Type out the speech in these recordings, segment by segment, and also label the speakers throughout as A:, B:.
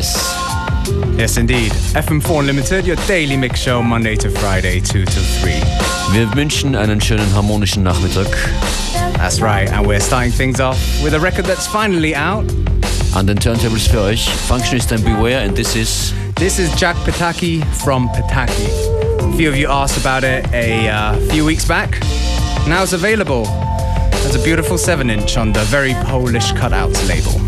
A: Nice?
B: Yes, indeed. FM4 Unlimited, your daily mix show, Monday to Friday, 2 to 3.
A: Wir wünschen einen schönen harmonischen Nachmittag.
B: That's right, and we're starting things off with a record that's finally out.
A: An den Turntables für euch, Functionist and Beware, and this is...
B: This is Jack Pataki from Pataki. A few of you asked about it a uh, few weeks back. Now it's available as a beautiful 7 inch on the very Polish cutouts label.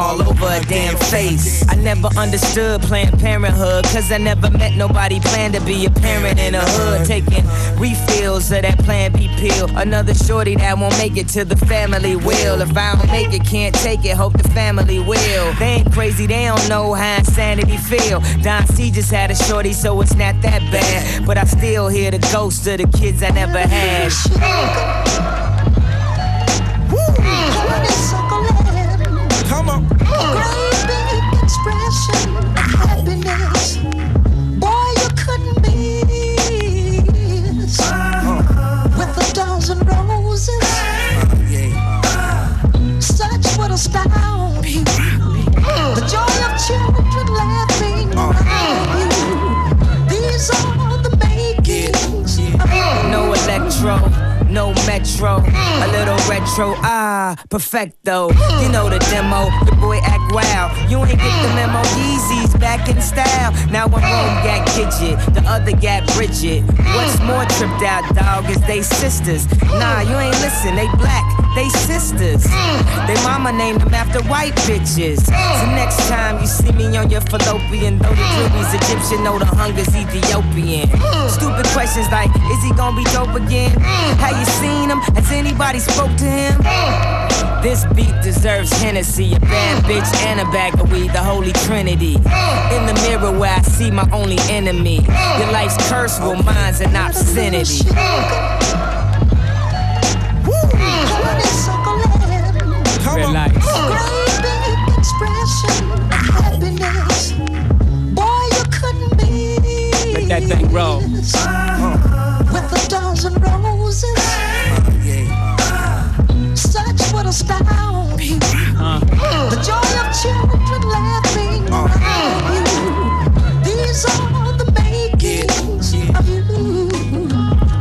C: All over her damn face. I never understood Planned Parenthood, cause I never met nobody planned to be a parent in a hood. Taking refills of that Plan B pill. Another shorty that won't make it to the family will. If I don't make it, can't take it, hope the family will. They ain't crazy, they don't know how insanity feel. Don C just had a shorty, so it's not that bad. But I still hear the ghost of the kids I never had.
D: On.
C: Intro, ah, perfecto. You know the demo, the boy act wild. You ain't get the memo, Yeezys back in style. Now one room got Gidget, the other got Bridget. What's more tripped out, dog, is they sisters. Nah, you ain't listen, they black, they sisters. They mama named them after white bitches. So next time you see me on your fallopian, though the jury's Egyptian, know the hunger's Ethiopian. Stupid questions like, is he gonna be dope again? Have you seen him? Has anybody spoke to him? This beat deserves Hennessy, a bad bitch and a bag of weed, the holy trinity. In the mirror where I see my only enemy. Your life's curse, well mine's an obscenity.
D: That thing roll. Uh-huh.
E: With a dozen roses. Such would astound you. Uh-huh. The joy of children laughing around. These are the makings of you.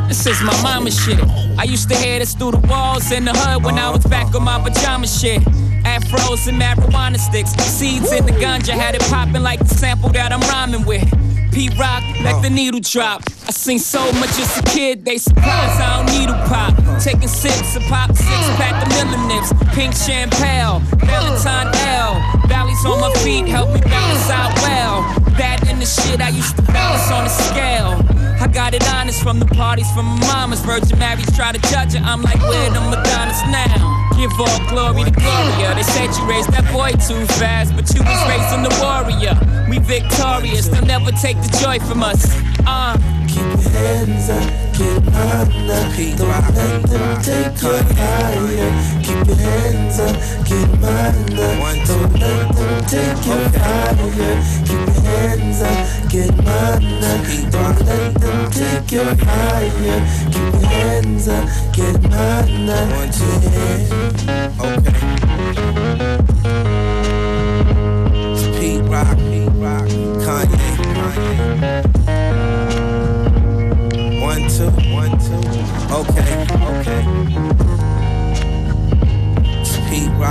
F: This is my mama shit. I used to hear this through the walls in the hood when I was back on my pajama shit. Afros and marijuana sticks, seeds in the ganja had it popping like the sample that I'm rhyming with. Pete Rock, let the needle drop. I seen so much as a kid, they surprised I don't need needle pop. Taking sips of pop, six pack of Miller Nips, pink champagne, Valentine L. Ballys on my feet help me balance out well. That and the shit I used to balance on a scale. I got it honest from the parties from my mama's. Virgin Marys try to judge her. I'm like, where the Madonnas now? Give all glory to Gloria. They said you raised that boy too fast, but you was raising the warrior. We victorious, they'll never take the joy from us. Uh.
G: Keep your hands up, get under. Don't let them take you higher. Keep your hands up, get under. Don't let them take you higher. Keep your hands up, get under. Don't let them take you higher. Keep your hands up, get under.
H: Okay.
E: These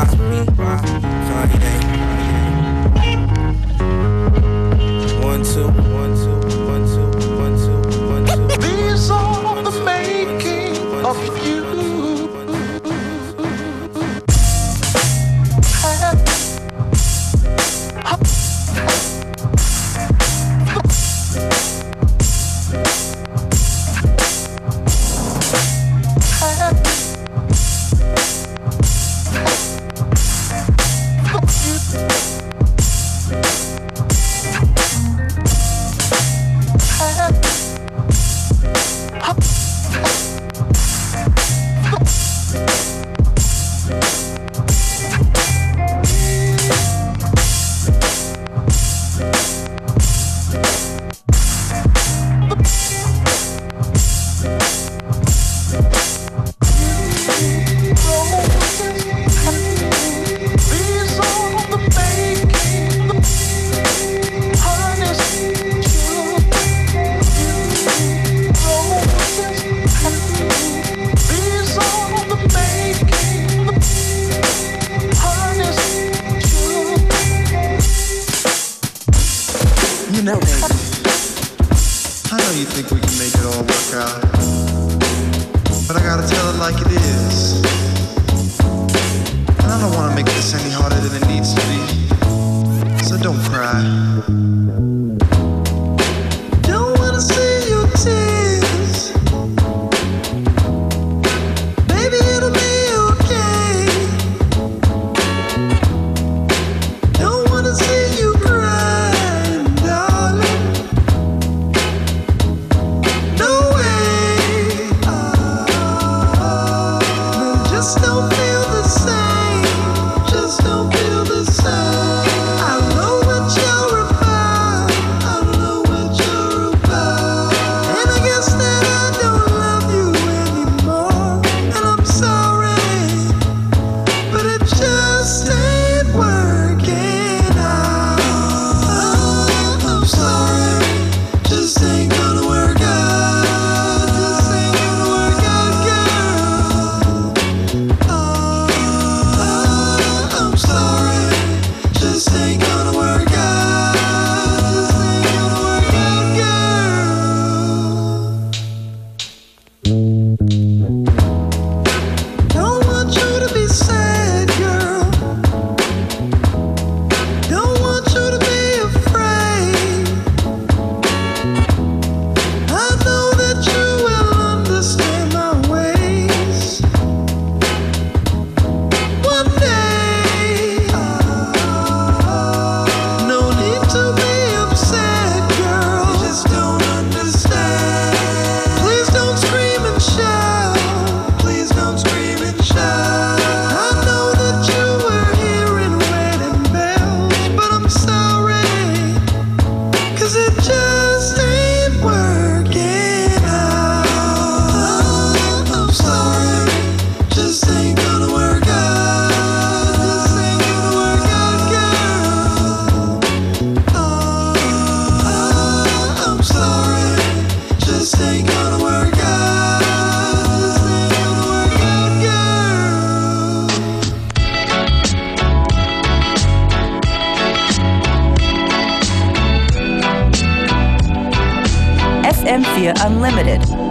E: are the making of you.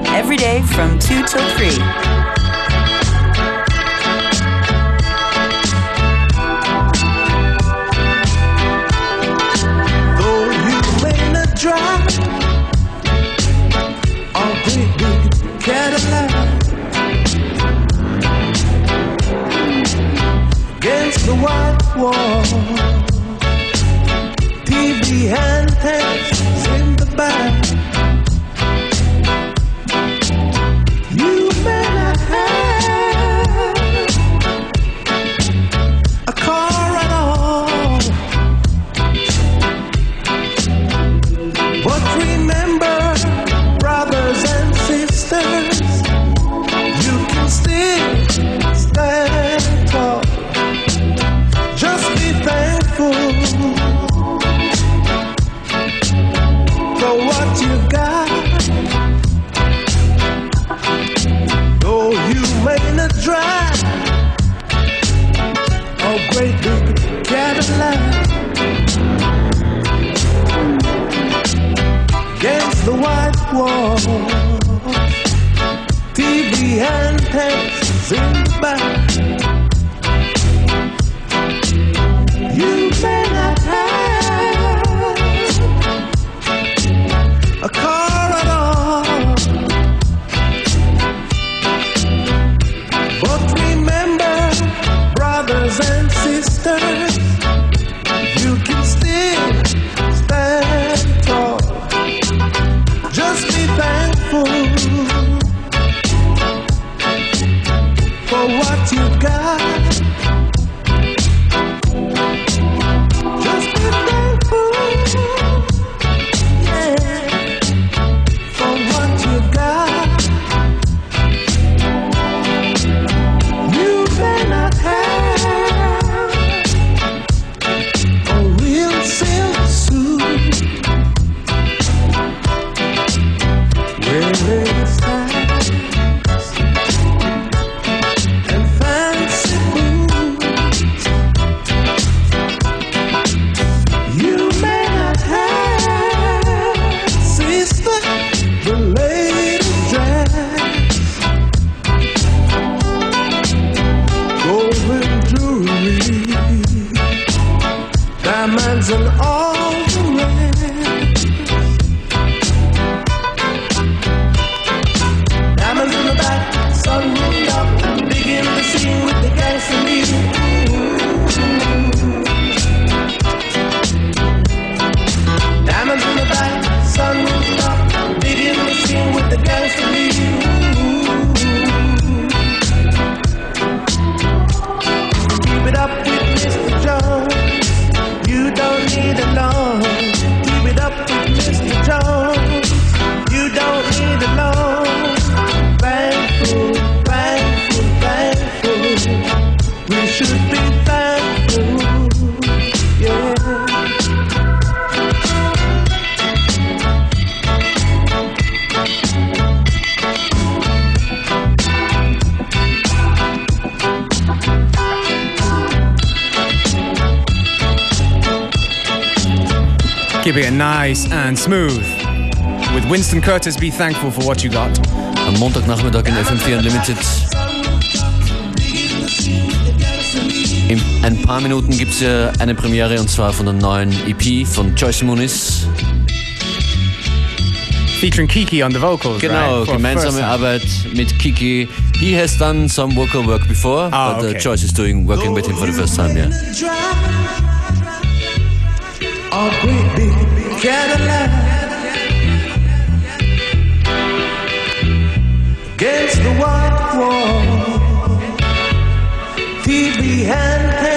I: Every day from 2 till 3.
J: Though you may not drive a great big Cadillac against the white wall, TV in
B: Keeping it nice and smooth. With Winston Curtis, be thankful for what you got.
A: Am Montagnachmittag in FM4 Unlimited. In ein paar Minuten gibt es ja eine Premiere und zwar von der neuen EP von Joyce Muniz.
B: Featuring Kiki on the vocals,
A: Genau,
B: right? For
A: gemeinsame
B: first time.
A: Arbeit mit Kiki. He has done some vocal work before,
B: Ah,
A: but uh. Joyce is doing working with him for the first time, yeah.
J: A great big Cadillac against the white wall. TV antennas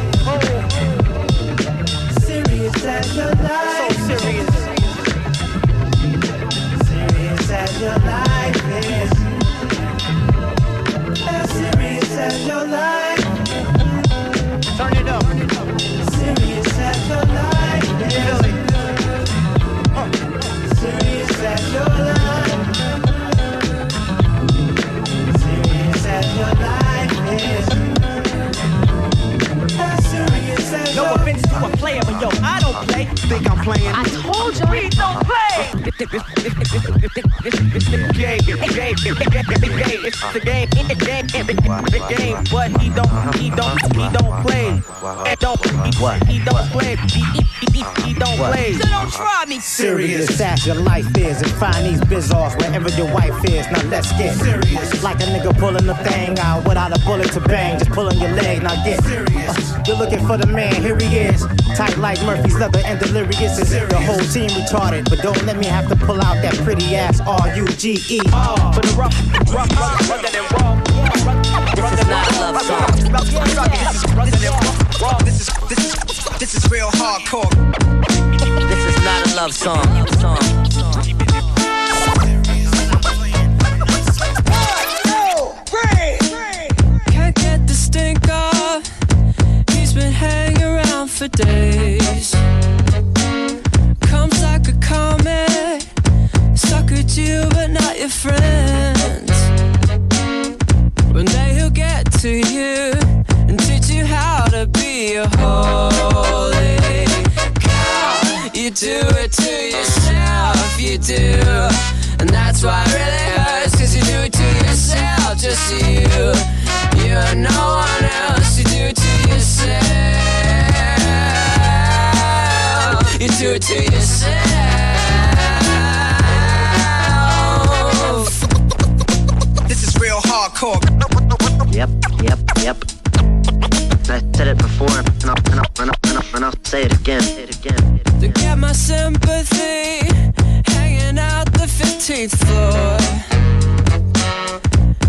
K: Serious
L: as your life
M: It's the game, the game. But he don't, he don't, he don't play. Don't, he, don't play. He, don't play. So don't try me.
N: Serious as your life is, and find these biz offs wherever your wife is. Now let's get serious. Like a nigga pulling the thing out without a bullet to bang, just pulling your leg. Now get serious. You're looking for the man, here he is. Tight like Murphy's leather and delirious is the whole team retarded. But don't let me have to pull out that pretty ass R U G E.
M: For the rough, rough, rough, rather than wrong. This is not a love song. Rather than wrong. This is this is this is real hardcore.
C: This is not a love song.
O: For days. Comes like a comet. Suckered you, but not your friends. One day he'll get to you and teach you how to be you holy cow. You do it to yourself, you do. And that's why it really hurts, cause you do it to yourself, just you. You and no one else, you do it to yourself. You do it to yourself.
P: This is real hardcore.
Q: Yep, yep, yep. I said it before, and I'll, and I'll, and I'll, and I'll, and I'll say it again. Say it again.
O: To get my sympathy, hanging out the 15th floor.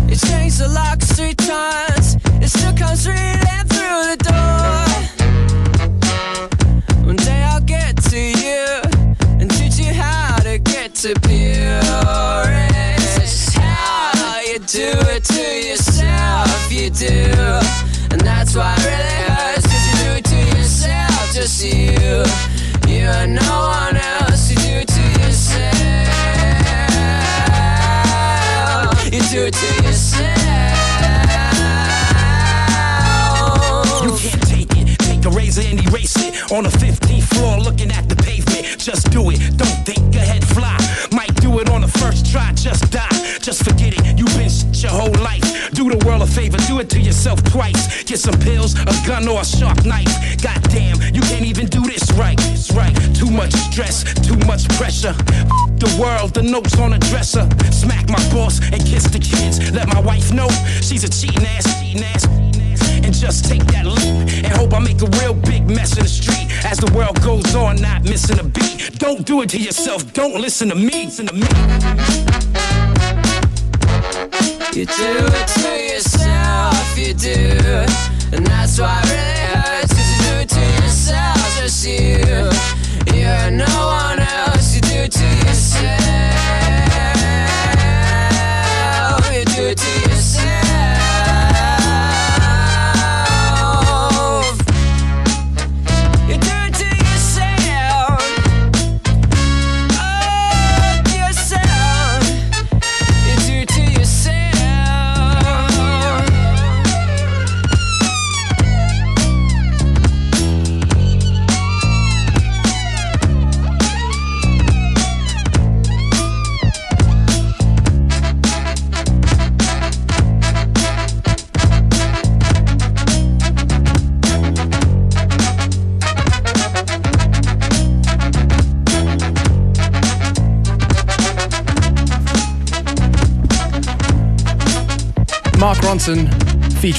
O: You changed the locks three times, it still comes reeling do. And that's why it really hurts, cause you do it to yourself, just you. You and no one else, you do it to yourself. You do it to yourself.
K: You can't take it. Take a razor and erase it. On the 15th floor, looking at the pavement. Just do it. Don't think ahead, fly. Might do it on the first try. Just die. Just forget it. You've been shit your whole life. The world a favor. Do it to yourself twice. Get some pills, a gun, or a sharp knife. Goddamn, you can't even do this right. It's right. Too much stress, too much pressure. The world, the notes on the dresser. Smack my boss and kiss the kids. Let my wife know she's a cheating ass, cheating ass. And just take that leap and hope I make a real big mess in the street as the world goes on, not missing a beat. Don't do it to yourself. Don't listen to me. Listen to me.
O: You do it to yourself, you do. And that's why it really hurts, cause you do it to yourself, just you. You're no one else, you do it to yourself.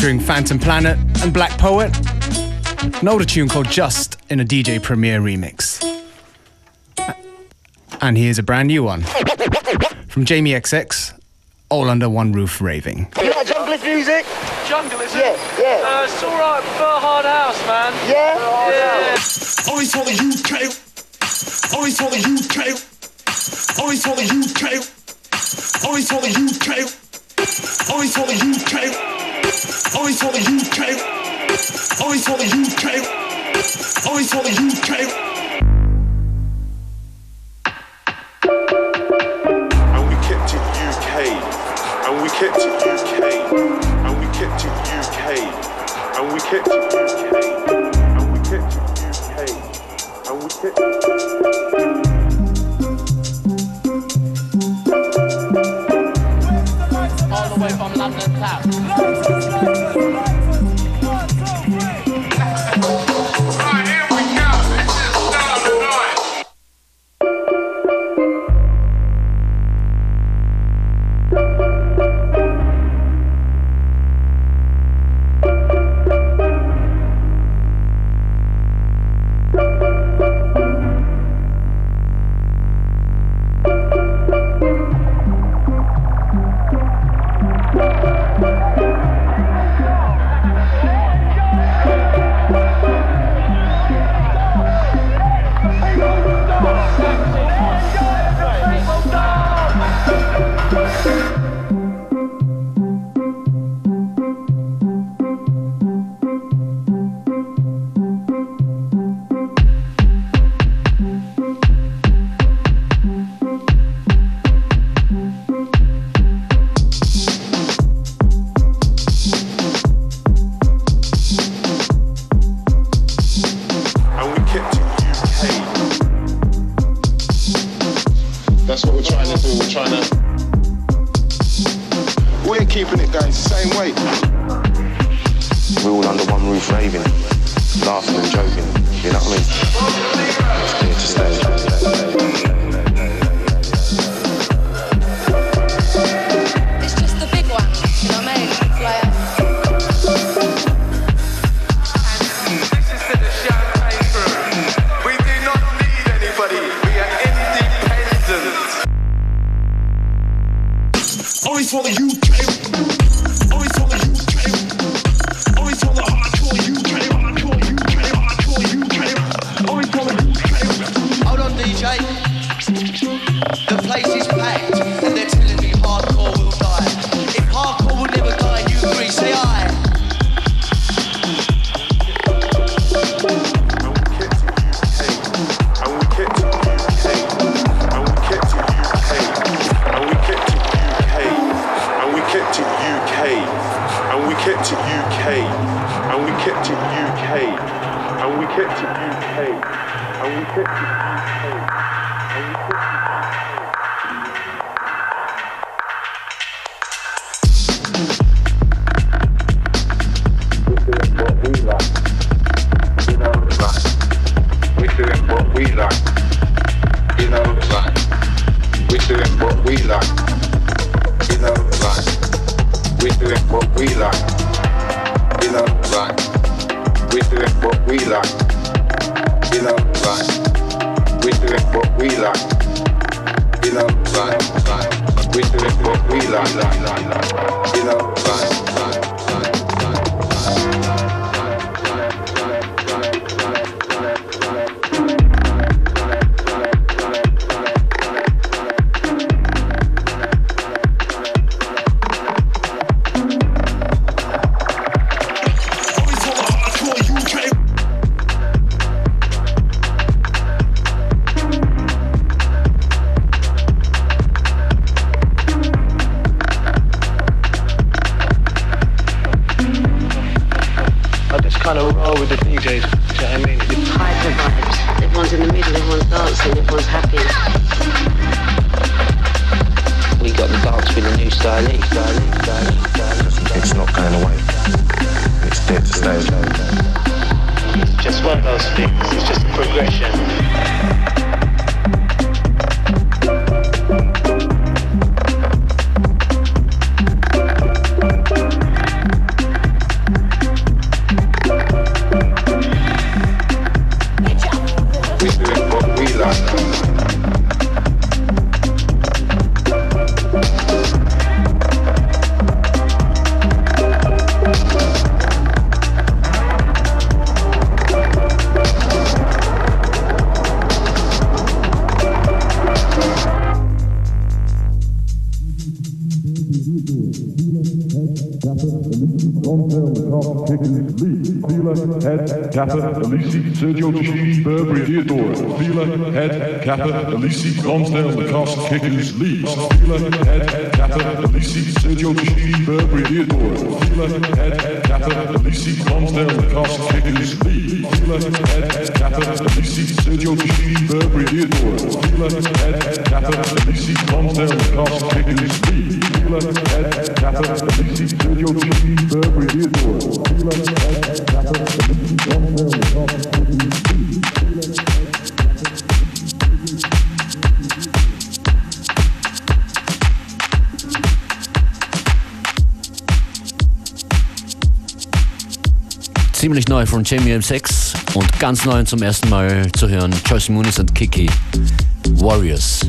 B: Featuring Phantom Planet and Black Poet. An older tune called Just in a DJ Premier remix. And here's a brand new one from Jamie XX, All Under One Roof Raving.
R: You like jungle music?
S: Jungle, is it?
R: Yeah, yeah.
S: Uh, it's alright, prefer hard house, man.
R: Yeah?
S: Yeah.
K: Always for the UK. Always for the UK. Always for the UK. Always for the UK. Always for the UK. Always for the UK. Always for the UK. Always for the trail.
T: And we kept it UK. and we kept it UK, and we kept it UK, and we kept it UK, and we kept it UK, and we kept it
S: kind of roll with the DJs. Do you know what I mean? It's
U: hyper vibes. Everyone's in the middle, everyone's dancing, everyone's happy.
Q: We got the dance with a new style.
H: It's not going away. It's there to stay.
S: It's just one of those things. It's just a progression.
V: Sergio Tacchini, Burberry, Theodore. Fila, Head, Kappa, Ellesse, Lonsdale, Lacoste, Kickers, Lee. Fila, Head, Kappa, Ellesse, Sergio Tacchini, Burberry, Theodore. Fila, Head, Kappa, Ellesse, Lonsdale, Lacoste, Kickers, Lee. Fila, Head, Kappa, Ellesse, Sergio Tacchini, Burberry, Theodore. Fila, Head, Kappa, Ellesse, Lonsdale, Lacoste, Kickers, Lee. Fila, Head, Kappa, Ellesse, Sergio Tacchini, Burberry, Theodore. Fila, Head, Kappa, Ellesse, Lonsdale, Lacoste.
A: Ziemlich neu von Jamie M6 und ganz neu zum ersten Mal zu hören Joyce Muniz und Kiki. Warriors.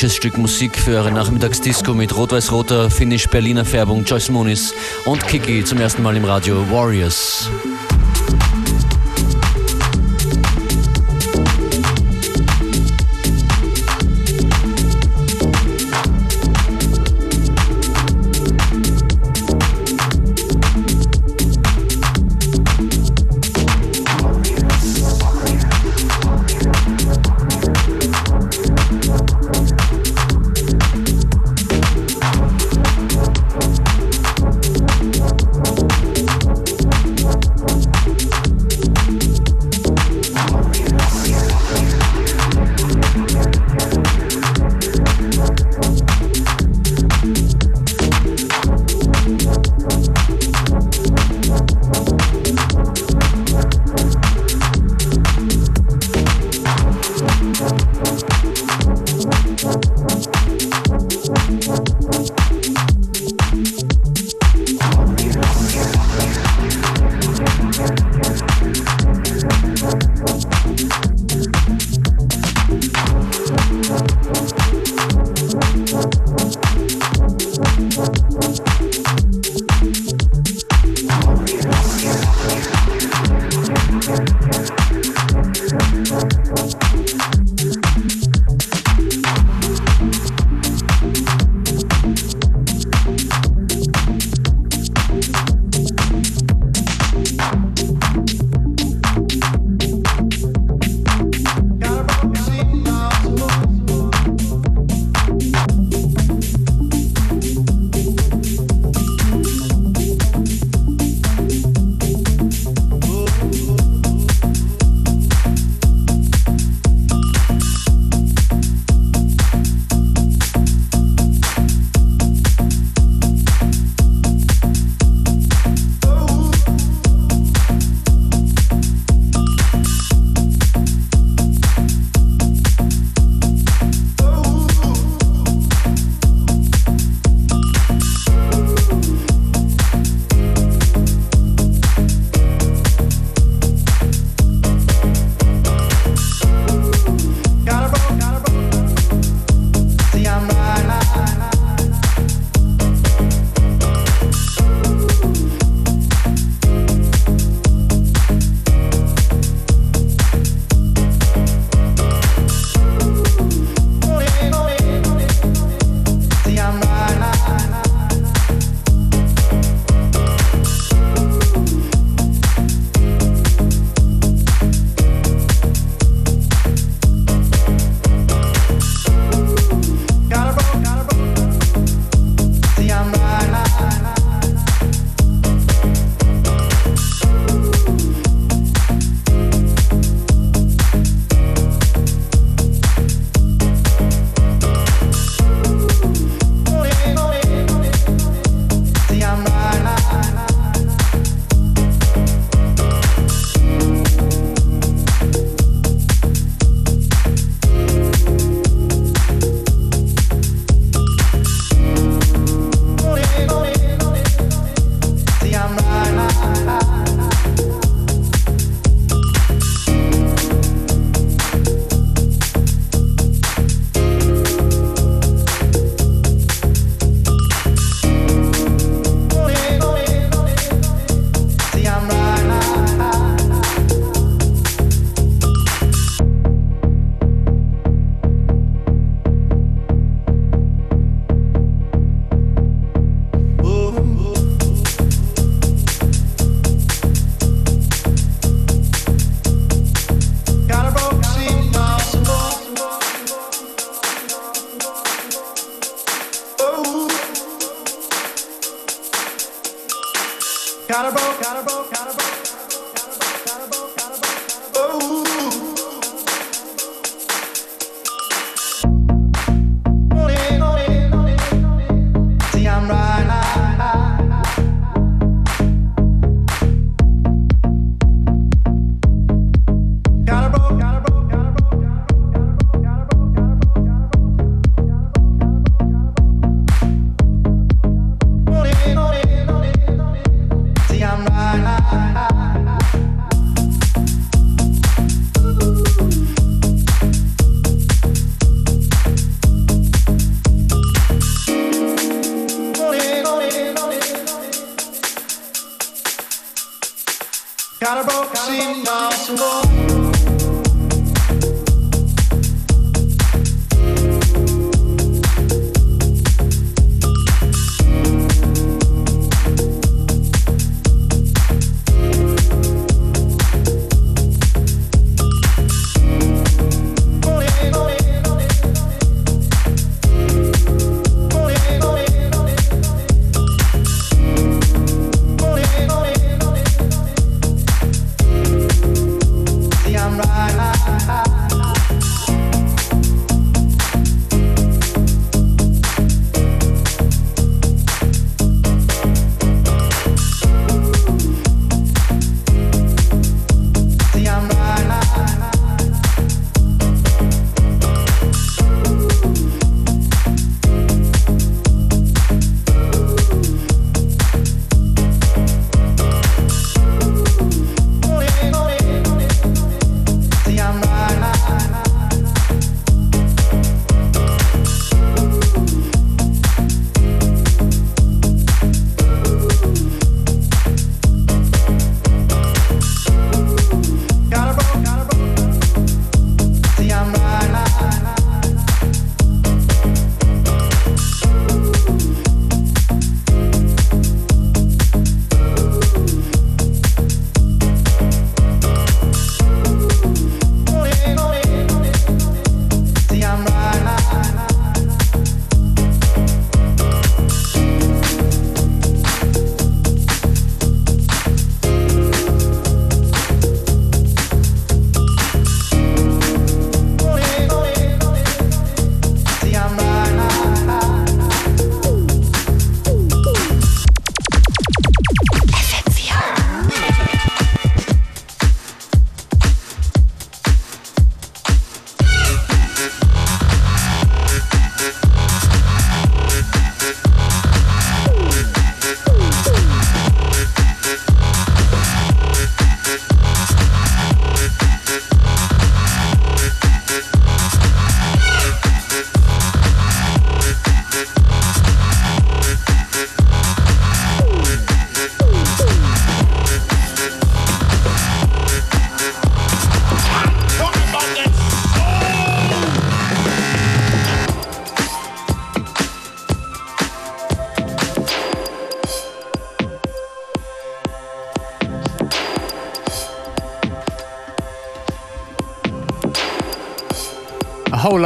A: Ein frisches Stück Musik für eure Nachmittagsdisco mit rot-weiß-roter finnisch-Berliner Färbung Joyce Moonis und Kiki zum ersten Mal im Radio Warriors.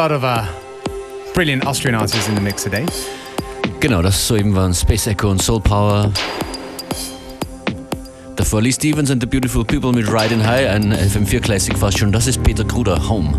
B: Lot of uh, brilliant Austrian artists in the mix today.
A: Genau, das soeben waren Space Echo und Soul Power. Davor Lee Stevens and the Beautiful People mit Riding High, ein FM4 Classic fast schon. Das ist Peter Kruder, Home.